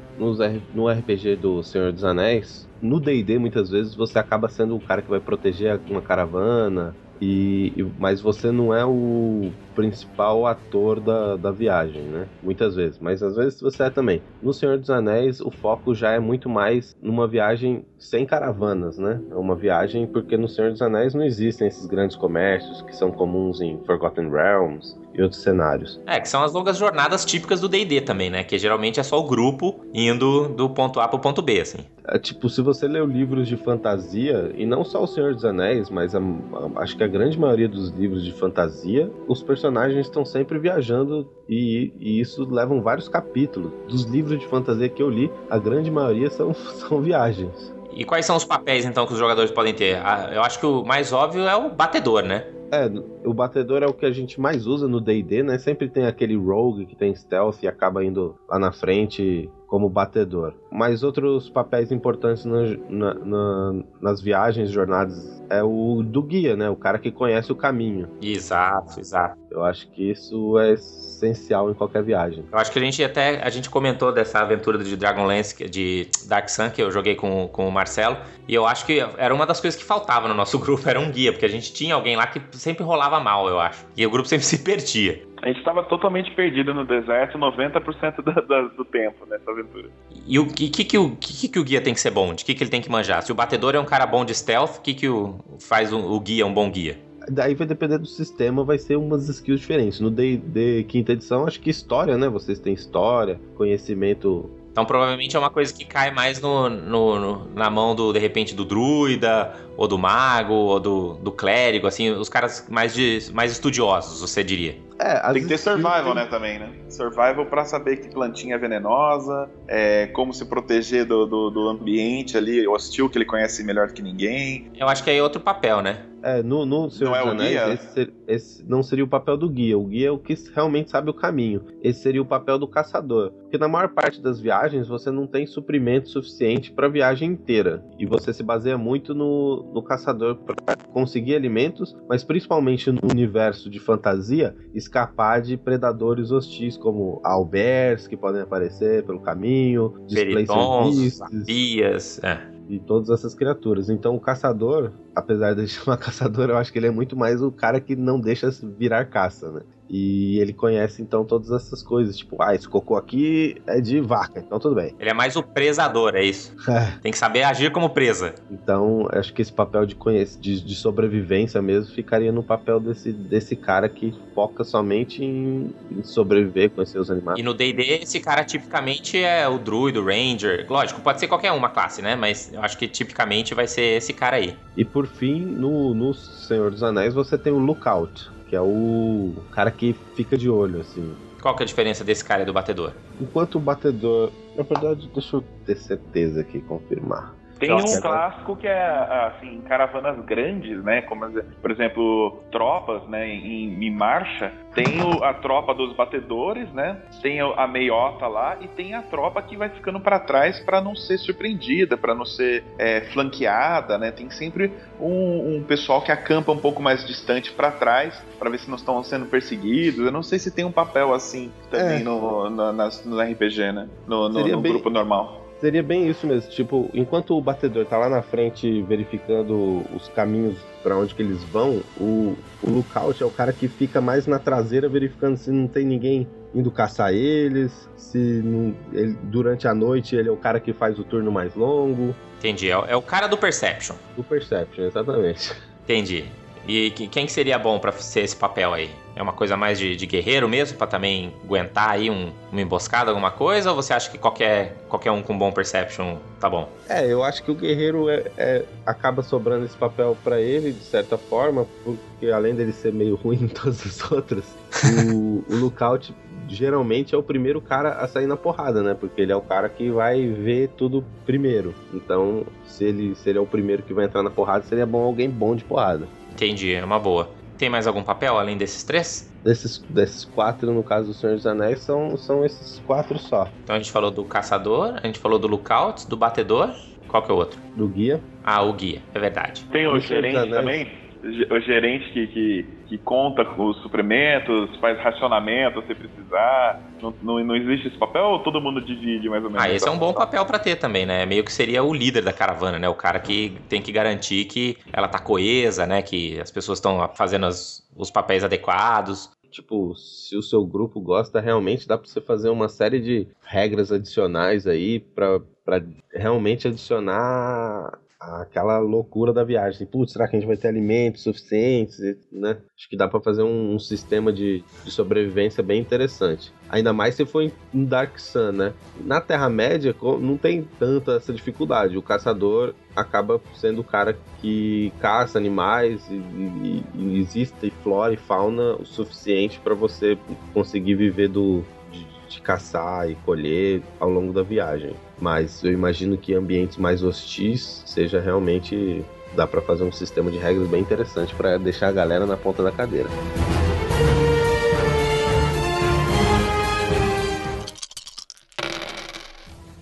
no RPG do Senhor dos Anéis, no D&D muitas vezes você acaba sendo o cara que vai proteger uma caravana, e, e, mas você não é o principal ator da, da viagem, né? Muitas vezes, mas às vezes você é também. No Senhor dos Anéis, o foco já é muito mais numa viagem sem caravanas, né? É uma viagem porque no Senhor dos Anéis não existem esses grandes comércios que são comuns em Forgotten Realms e outros cenários. É, que são as longas jornadas típicas do D&D também, né? Que geralmente é só o grupo indo do ponto A pro ponto B, assim. É, tipo, se você leu livros de fantasia, e não só o Senhor dos Anéis, mas a, a, acho que a grande maioria dos livros de fantasia, os personagens estão sempre viajando e, e, isso levam vários capítulos. Dos livros de fantasia que eu li, a grande maioria são, [laughs] são viagens. E quais são os papéis, então, que os jogadores podem ter? Eu acho que o mais óbvio é o batedor, né? É, o batedor é o que a gente mais usa no D&D, né? Sempre tem aquele rogue que tem stealth e acaba indo lá na frente como batedor. Mas outros papéis importantes na, na, na, nas viagens, jornadas, é o do guia, né? O cara que conhece o caminho. Exato, exato. Eu acho que isso é essencial em qualquer viagem. Eu acho que a gente até a gente comentou dessa aventura de Dragonlance, de Dark Sun, que eu joguei com, com o Marcelo, e eu acho que era uma das coisas que faltava no nosso [laughs] grupo, era um guia, porque a gente tinha alguém lá que sempre rolava mal, eu acho. E o grupo [laughs] sempre se perdia. A gente estava totalmente perdido no deserto 90% da, da, do tempo nessa aventura. E o que, que, que, o, que, que o guia tem que ser bom? De que, que ele tem que manjar? Se o batedor é um cara bom de stealth, o que, que o, faz o, o guia um bom guia? Daí vai depender do sistema, vai ser umas skills diferentes. No D&D quinta edição, acho que história, né? Vocês têm história, conhecimento então provavelmente é uma coisa que cai mais no, no, no, na mão do, de repente, do druida, ou do mago, ou do, do clérigo, assim, os caras mais, de, mais estudiosos, você diria. É, tem que ter survival, tem... né, também, né? Survival para saber que plantinha é venenosa, é, como se proteger do, do, do ambiente ali hostil que ele conhece melhor do que ninguém. Eu acho que aí é outro papel, né? É, no, no Senhor não dos é Anéis, esse, esse, não seria o papel do guia. O guia é o que realmente sabe o caminho. Esse seria o papel do caçador. Porque na maior parte das viagens você não tem suprimento suficiente para a viagem inteira. E você se baseia muito no, no caçador para conseguir alimentos, mas principalmente no universo de fantasia, escapar de predadores hostis como albers que podem aparecer pelo caminho, Peritons, vapias, é e todas essas criaturas. Então o caçador, apesar de [laughs] chamar caçador, eu acho que ele é muito mais o cara que não deixa virar caça, né? E ele conhece então todas essas coisas, tipo, ah, esse cocô aqui é de vaca, então tudo bem. Ele é mais o presador, é isso. [laughs] Tem que saber agir como presa. Então, acho que esse papel de, de, de sobrevivência mesmo ficaria no papel desse, desse cara que foca somente em, em sobreviver, conhecer os animais. E no D&D, esse cara tipicamente é o druid, o ranger. Lógico, pode ser qualquer uma classe, né? Mas eu acho que tipicamente vai ser esse cara aí. E por fim, no, no Senhor dos Anéis, você tem o Lookout, que é o cara que fica de olho, assim. Qual que é a diferença desse cara e do batedor? Enquanto o batedor. Na verdade, deixa eu ter certeza aqui, confirmar. Tem um clássico que é, assim, caravanas grandes, né? Como, por exemplo, tropas, né? Em, em marcha. Tem o, a tropa dos batedores, né? Tem a meiota lá e tem a tropa que vai ficando para trás para não ser surpreendida, para não ser é, flanqueada, né? Tem sempre um, um, pessoal que acampa um pouco mais distante para trás para ver se não estão sendo perseguidos. Eu não sei se tem um papel assim também é. no, no, no, RPG, né? No, no, no bem... grupo normal. Seria bem isso mesmo, tipo, enquanto o batedor tá lá na frente verificando os caminhos para onde que eles vão, o, o lookout é o cara que fica mais na traseira verificando se não tem ninguém indo caçar eles, se não, ele, durante a noite ele é o cara que faz o turno mais longo. Entendi, é, é o cara do Perception. Do Perception, exatamente. Entendi. E quem seria bom para ser esse papel aí? É uma coisa mais de, de guerreiro mesmo, para também aguentar aí um, uma emboscada, alguma coisa? Ou você acha que qualquer, qualquer um com bom perception tá bom? É, eu acho que o guerreiro é, é acaba sobrando esse papel para ele, de certa forma, porque além dele ser meio [laughs] ruim em todos os outros, o, o lookout geralmente é o primeiro cara a sair na porrada, né? Porque ele é o cara que vai ver tudo primeiro. Então, se ele, se ele é o primeiro que vai entrar na porrada, seria bom alguém bom de porrada. Entendi, é uma boa. Tem mais algum papel além desses três? Desses, desses quatro, no caso do Senhor dos Anéis, são, são esses quatro só. Então a gente falou do caçador, a gente falou do lookout, do batedor. Qual que é o outro? Do guia. Ah, o guia, é verdade. Tem o gerente também? O gerente que, que, que, conta os suprimentos, faz racionamento se precisar. Não, não, não, existe esse papel ou todo mundo divide mais ou menos? Ah, esse é um bom papel para ter também, né? Meio que seria o líder da caravana, né? O cara que tem que garantir que ela tá coesa, né? Que as pessoas estão fazendo as, os papéis adequados. Tipo, se o seu grupo gosta, realmente dá pra você fazer uma série de regras adicionais aí para realmente adicionar aquela loucura da viagem. Putz, será que a gente vai ter alimentos suficientes? Né? Acho que dá para fazer um, um sistema de, de, sobrevivência bem interessante. Ainda mais se for em Dark Sun, né? Na Terra-média não tem tanta essa dificuldade. O caçador acaba sendo o cara que caça animais e, e, e existe flora e fauna o suficiente para você conseguir viver do, de caçar e colher ao longo da viagem. Mas eu imagino que ambientes mais hostis seja realmente dá para fazer um sistema de regras bem interessante para deixar a galera na ponta da cadeira.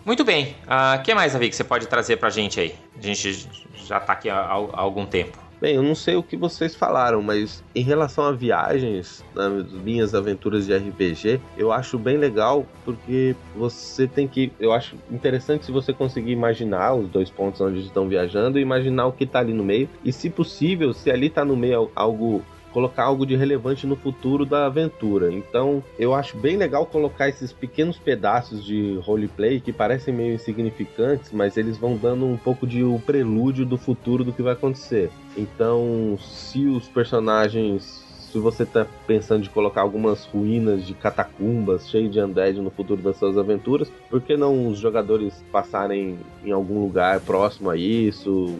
Muito bem. O uh, ah, que mais, Davi, que você pode trazer pra gente aí? A gente já tá aqui há, há algum tempo. Bem, eu não sei o que vocês falaram, mas em relação a viagens, nas minhas aventuras de RPG, eu acho bem legal porque você tem que. Eu acho interessante se você conseguir imaginar os dois pontos onde estão viajando imaginar o que está ali no meio. E se possível, se ali está no meio algo colocar algo de relevante no futuro da aventura. Então, eu acho bem legal colocar esses pequenos pedaços de roleplay que parecem meio insignificantes, mas eles vão dando um pouco de um prelúdio do futuro do que vai acontecer. Então, se os personagens se você está pensando de colocar algumas ruínas de catacumbas cheio de undead no futuro das suas aventuras, por que não os jogadores passarem em algum lugar próximo a isso,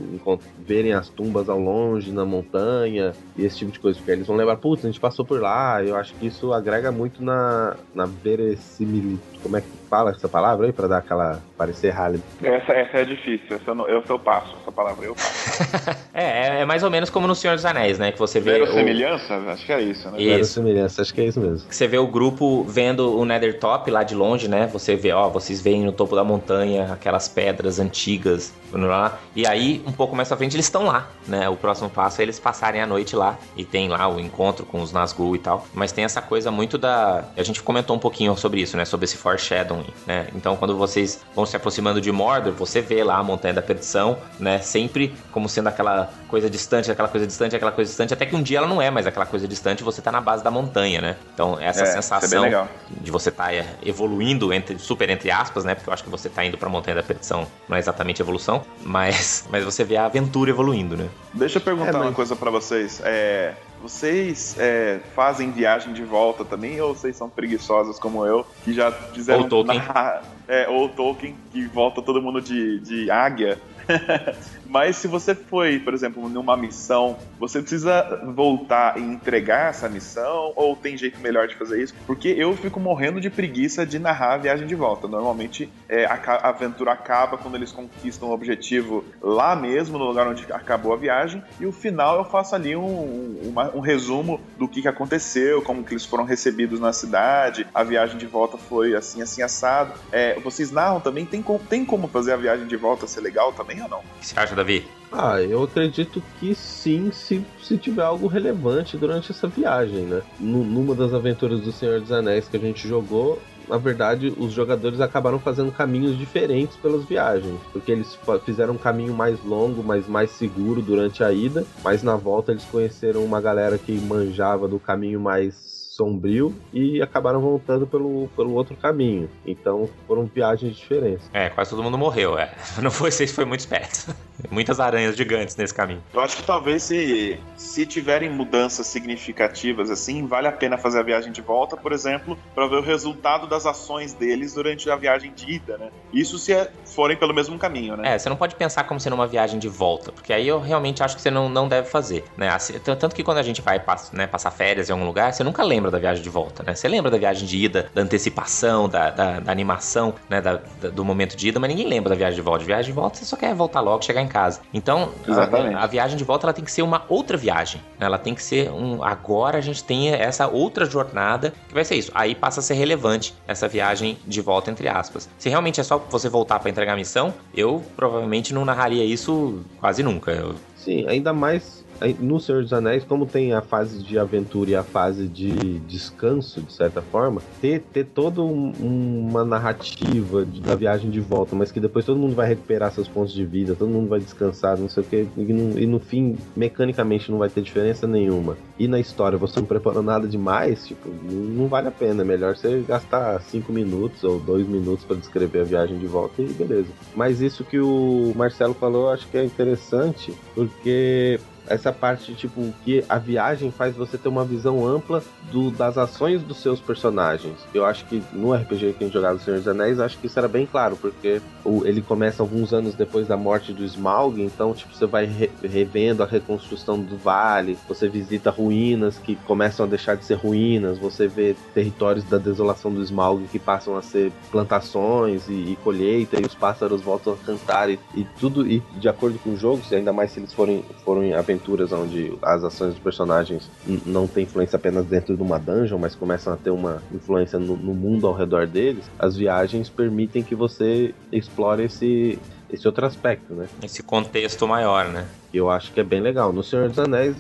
verem as tumbas ao longe na montanha e esse tipo de coisa? Porque eles vão lembrar, putz, a gente passou por lá. Eu acho que isso agrega muito na, na verosimilitude. Como é que fala essa palavra aí para dar aquela parecer rálido? Essa, essa é difícil, essa eu, não, eu, eu passo, essa palavra eu passo. [laughs] é, é mais ou menos como no Senhor dos Anéis, né? Que você vê. Verossimilhança? O... Acho que é isso, né? Isso. Verossimilhança, acho que é isso mesmo. Você vê o grupo vendo o Nethertop lá de longe, né? Você vê, ó, vocês veem no topo da montanha aquelas pedras antigas, lá. E aí, um pouco mais pra frente, eles estão lá, né? O próximo passo é eles passarem a noite lá. E tem lá o encontro com os Nazgûl e tal. Mas tem essa coisa muito da. A gente comentou um pouquinho sobre isso, né? Sobre esse foreshadowing, né? Então, quando vocês vão se aproximando de Mordor, você vê lá a Montanha da Perdição, né? Sempre como sendo aquela coisa distante, aquela coisa distante, aquela coisa distante, até que um dia ela não é mais aquela coisa coisa distante, você tá na base da montanha, né? Então, essa É, sensação isso é de você estar tá evoluindo, entre, super entre aspas, né? Porque eu acho que você tá indo pra montanha da perdição, não é exatamente evolução, [laughs] mas, mas você vê a aventura evoluindo, né? Deixa eu perguntar É, mas- uma coisa pra vocês. É, vocês é, fazem viagem de volta também ou vocês são preguiçosos como eu, que já fizeram... Ou Tolkien. na- [laughs] é, ou Tolkien, que volta todo mundo de, de águia. [laughs] Mas se você foi, por exemplo, numa missão, você precisa voltar e entregar essa missão ou tem jeito melhor de fazer isso? Porque eu fico morrendo de preguiça de narrar a viagem de volta. Normalmente é, a, aventura acaba quando eles conquistam o objetivo lá mesmo, no lugar onde acabou a viagem, e o final eu faço ali um, um, um resumo do que, que aconteceu, como que eles foram recebidos na cidade, a viagem de volta foi assim, assim, assado. É, vocês narram também? Tem, tem como fazer a viagem de volta ser legal também ou não? Você acha, Davi? Ah, eu acredito que sim, se, se tiver algo relevante durante essa viagem, né? Nu- numa das aventuras do Senhor dos Anéis que a gente jogou, na verdade, os jogadores acabaram fazendo caminhos diferentes pelas viagens, porque eles fizeram um caminho mais longo, mas mais seguro durante a ida, mas na volta eles conheceram uma galera que manjava do caminho mais sombrio e acabaram voltando pelo, pelo outro caminho. Então foram viagens diferentes. É, quase todo mundo morreu, é. [laughs] Não foi, vocês foi muito esperto. Muitas aranhas gigantes nesse caminho. Eu acho que talvez se, se tiverem mudanças significativas assim, vale a pena fazer a viagem de volta, por exemplo, para ver o resultado das ações deles durante a viagem de ida, né? Isso se é- forem pelo mesmo caminho, né? É, você não pode pensar como sendo uma viagem de volta, porque aí eu realmente acho que você não, não deve fazer, né? Assim, Tanto que quando a gente vai pass- né, passar férias em algum lugar, você nunca lembra da viagem de volta, né? Você lembra da viagem de ida, da antecipação, da, da, da animação, né? Da- da- do momento de ida, mas ninguém lembra da viagem de volta. De viagem de volta, você só quer voltar logo, chegar em casa. Então, a, a viagem de volta ela tem que ser uma outra viagem. né? Ela tem que ser um. Agora a gente tem essa outra jornada que vai ser isso. Aí passa a ser relevante essa viagem de volta, entre aspas. Se realmente é só você voltar para entregar a missão, eu provavelmente não narraria isso quase nunca. Eu- Sim, ainda mais no Senhor dos Anéis, como tem a fase de aventura e a fase de descanso, de certa forma, ter, ter toda um- uma narrativa de- da viagem de volta, mas que depois todo mundo vai recuperar seus pontos de vida, todo mundo vai descansar, não sei o que, e, no- e no fim, mecanicamente, não vai ter diferença nenhuma. E na história, você não preparou nada demais, tipo, não vale a pena. É melhor você gastar cinco minutos ou dois minutos para descrever a viagem de volta e beleza. Mas isso que o Marcelo falou, acho que é interessante, porque essa parte, tipo, que a viagem faz você ter uma visão ampla do, das ações dos seus personagens. Eu acho que no RPG que a gente jogava Senhor dos Anéis, acho que isso era bem claro, porque ele começa alguns anos depois da morte do Smaug, então, tipo, você vai re- revendo a reconstrução do vale, você visita ruínas que começam a deixar de ser ruínas, você vê territórios da desolação do Smaug que passam a ser plantações e, e colheita, e os pássaros voltam a cantar, e, e tudo, e de acordo com o jogo, ainda mais se eles forem, forem aventuras onde as ações dos personagens não têm influência apenas dentro de uma dungeon, mas começam a ter uma influência no, no mundo ao redor deles, as viagens permitem que você explore esse, esse outro aspecto, né? esse contexto maior, né? Eu acho que é bem legal. No Senhor dos Anéis,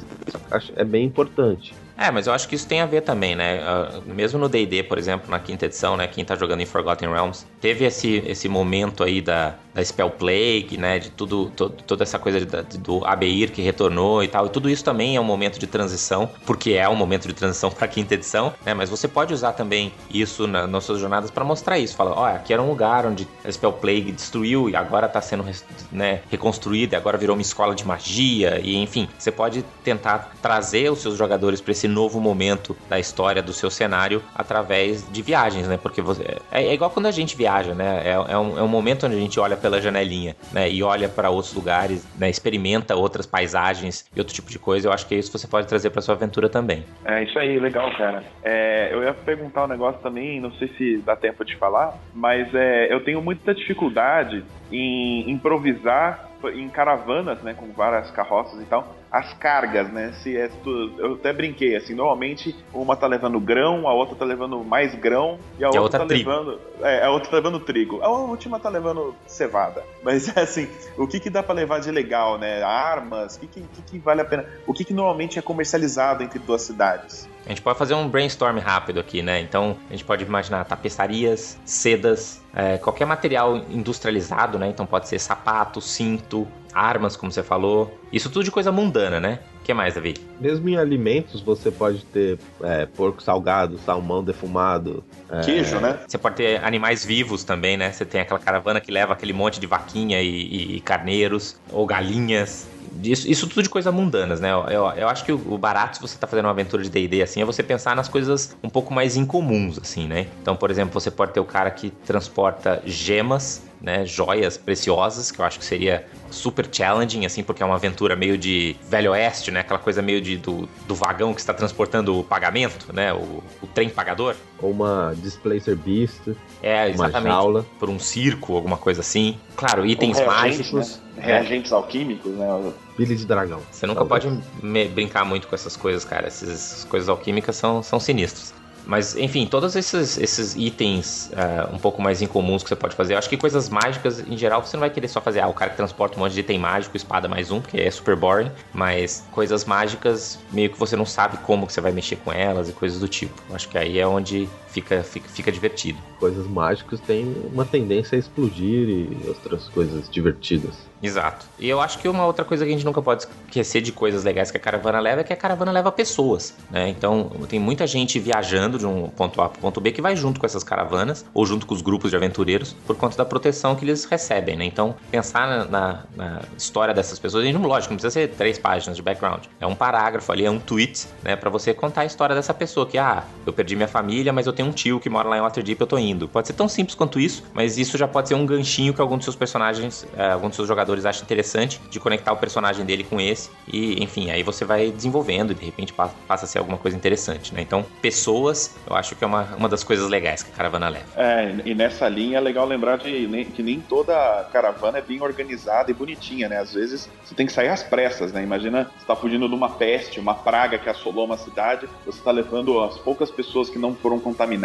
é bem importante. É, mas eu acho que isso tem a ver também, né? Ah, mesmo no D&D, por exemplo, na quinta edição, né? Quem tá jogando em Forgotten Realms, teve esse, esse momento aí da, da Spell Plague, né? De tudo, to- toda essa coisa de- do Abeir que retornou e tal. E tudo isso também é um momento de transição, porque é um momento de transição [laughs] pra quinta edição, né? Mas você pode usar também isso na, nas suas jornadas pra mostrar isso. Fala, olha, aqui era um lugar onde a Spell Plague destruiu e agora tá sendo né, reconstruída, e agora virou uma escola de magia, e enfim, você pode tentar trazer os seus jogadores pra esse novo momento da história do seu cenário através de viagens, né? Porque você, é, é igual quando a gente viaja, né? É, é um, é um momento onde a gente olha pela janelinha, né? E olha pra outros lugares, né? Experimenta outras paisagens e outro tipo de coisa. Eu acho que isso você pode trazer pra sua aventura também. É isso aí, legal, cara. É, eu ia perguntar um negócio também, não sei se dá tempo de falar, mas é, eu tenho muita dificuldade em improvisar em caravanas, né, com várias carroças e tal, as cargas, né? Se é tu, eu até brinquei assim, normalmente uma tá levando grão, a outra tá levando mais grão e a outra, outra tá trigo. levando, é, a outra tá levando trigo. A última tá levando cevada. [laughs] Mas é assim, o que que dá pra levar de legal, né? Armas, o que que, que que vale a pena? O que que normalmente é comercializado entre duas cidades? A gente pode fazer um brainstorm rápido aqui, né? Então a gente pode imaginar tapeçarias, sedas, é, qualquer material industrializado, né? Então pode ser sapato, cinto, armas, como você falou. Isso tudo de coisa mundana, né? O que mais, Davi? Mesmo em alimentos, você pode ter é, porco salgado, salmão defumado. É... Queijo, né? Você pode ter animais vivos também, né? Você tem aquela caravana que leva aquele monte de vaquinha e, e, e carneiros, ou galinhas. Isso, isso tudo de coisas mundanas, né? Eu, eu acho que o, barato, se você tá fazendo uma aventura de D&D assim, é você pensar nas coisas um pouco mais incomuns, assim, né? Então, por exemplo, você pode ter o cara que transporta gemas né, joias preciosas, que eu acho que seria super challenging, assim, porque é uma aventura meio de velho oeste, né, aquela coisa meio de, do, do vagão que está transportando o pagamento, né, o, o trem pagador. Ou uma Displacer Beast. É, exatamente. Uma jaula. Por um circo, alguma coisa assim. Claro, itens mágicos. Né? Reagentes é. alquímicos, né? Billy de dragão. Você nunca Talvez. pode brincar muito com essas coisas, cara. Essas coisas alquímicas são, são sinistras. Mas, enfim, todos esses, esses itens uh, um pouco mais incomuns que você pode fazer. Eu acho que coisas mágicas, em geral, você não vai querer só fazer, ah, o cara que transporta um monte de item mágico, espada mais um, porque é super boring. Mas coisas mágicas, meio que você não sabe como que você vai mexer com elas e coisas do tipo. Acho que aí é onde fica, fica, fica divertido. Coisas mágicas têm uma tendência a explodir e outras coisas divertidas. Exato. E eu acho que uma outra coisa que a gente nunca pode esquecer de coisas legais que a caravana leva é que a caravana leva pessoas, né? Então, tem muita gente viajando de um ponto A para ponto B que vai junto com essas caravanas ou junto com os grupos de aventureiros por conta da proteção que eles recebem, né? Então, pensar na, na, na história dessas pessoas, a gente, lógico, não precisa ser três páginas de background. É um parágrafo ali, é um tweet, né? Para você contar a história dessa pessoa que, ah, eu perdi minha família, mas eu tenho um tio que mora lá em Waterdeep, eu tô indo. Pode ser tão simples quanto isso, mas isso já pode ser um ganchinho que algum dos seus personagens, eh, algum dos seus jogadores acha interessante de conectar o personagem dele com esse e, enfim, aí você vai desenvolvendo e de repente passa a ser alguma coisa interessante, né? Então, pessoas, eu acho que é uma, uma das coisas legais que a caravana leva. É, e nessa linha é legal lembrar de que nem toda caravana é bem organizada e bonitinha, né? Às vezes você tem que sair às pressas, né? Imagina você tá fugindo de uma peste, uma praga que assolou uma cidade, você está levando as poucas pessoas que não foram contaminadas,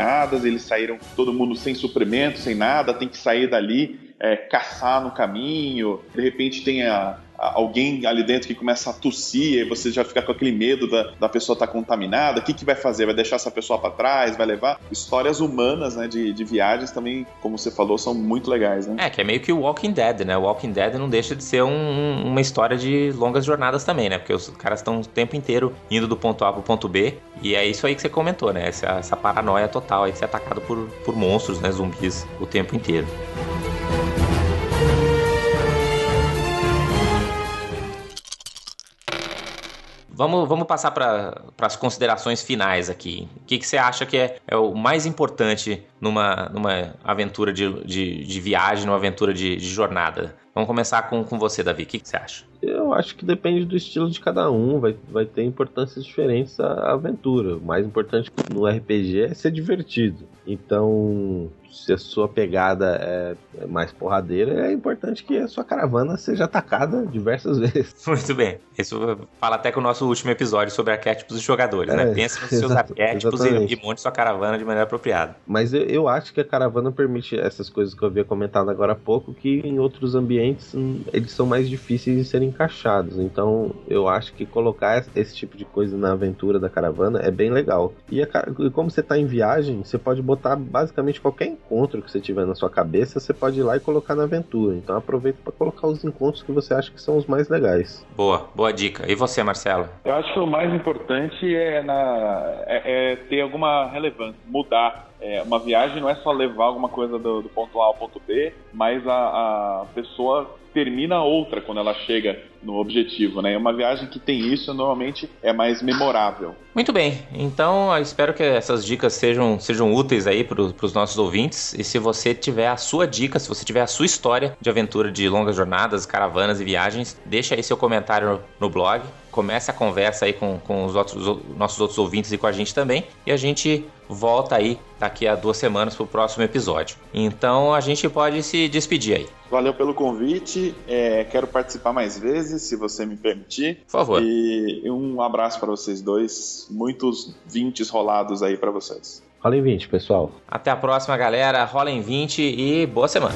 eles saíram todo mundo sem suprimento, sem nada, tem que sair dali é, caçar no caminho, de repente tem a, alguém ali dentro que começa a tossir, e você já fica com aquele medo da, da pessoa estar tá contaminada, o que, que vai fazer? Vai deixar essa pessoa para trás? Vai levar? Histórias humanas, né, de, de viagens também, como você falou, são muito legais, né? É, que é meio que o Walking Dead, né? O Walking Dead não deixa de ser um, uma história de longas jornadas também, né? Porque os caras estão o tempo inteiro indo do ponto A pro ponto B, e é isso aí que você comentou, né? Essa, essa paranoia total aí de ser atacado por, por monstros, né? Zumbis o tempo inteiro. Vamos, vamos passar para as considerações finais aqui. O que, que você acha que é, é, o mais importante numa, numa aventura de, de, de viagem, numa aventura de, de, jornada? Vamos começar com, com você, Davi. O que, que você acha? Eu acho que depende do estilo de cada um, vai, vai ter importâncias diferentes a aventura. O mais importante no RPG é ser divertido. Então, se a sua pegada é, é mais porradeira, é importante que a sua caravana seja atacada diversas [laughs] vezes. Muito bem. Isso fala até com o nosso último episódio sobre arquétipos de jogadores, né? é, né? Pense nos [laughs] seus arquétipos e, e, monte sua caravana de maneira apropriada. Mas eu, eu, acho que a caravana permite essas coisas que eu havia comentado agora há pouco, que em outros ambientes hum, eles são mais difíceis de serem encaixados. Então eu acho que colocar esse tipo de coisa na aventura da caravana é bem legal. E, a, e como você está em viagem, você pode botar basicamente qualquer encontro que você tiver na sua cabeça, você pode ir lá e colocar na aventura. Então aproveita para colocar os encontros que você acha que são os mais legais. Boa, boa dica. E você, Marcelo? Eu acho que o mais importante é, na, é, é ter alguma relevância, mudar é, uma viagem não é só levar alguma coisa do, do ponto A ao ponto B, mas a, a, pessoa termina outra quando ela chega no objetivo, né? Uma viagem que tem isso normalmente é mais memorável. Muito bem, então eu espero que essas dicas sejam, sejam úteis aí para os nossos ouvintes. E se você tiver a sua dica, se você tiver a sua história de aventura de longas jornadas, caravanas e viagens, deixa aí seu comentário no blog. Comece a conversa aí com, com os, outros, os nossos outros ouvintes e com a gente também. E a gente volta aí daqui a duas semanas para o próximo episódio. Então a gente pode se despedir aí. Valeu pelo convite. É, quero participar mais vezes, se você me permitir. Por favor. E um abraço para vocês dois. Muitos 20 rolados aí para vocês. Rola em 20, pessoal. Até a próxima, galera. Rola em 20 e boa semana.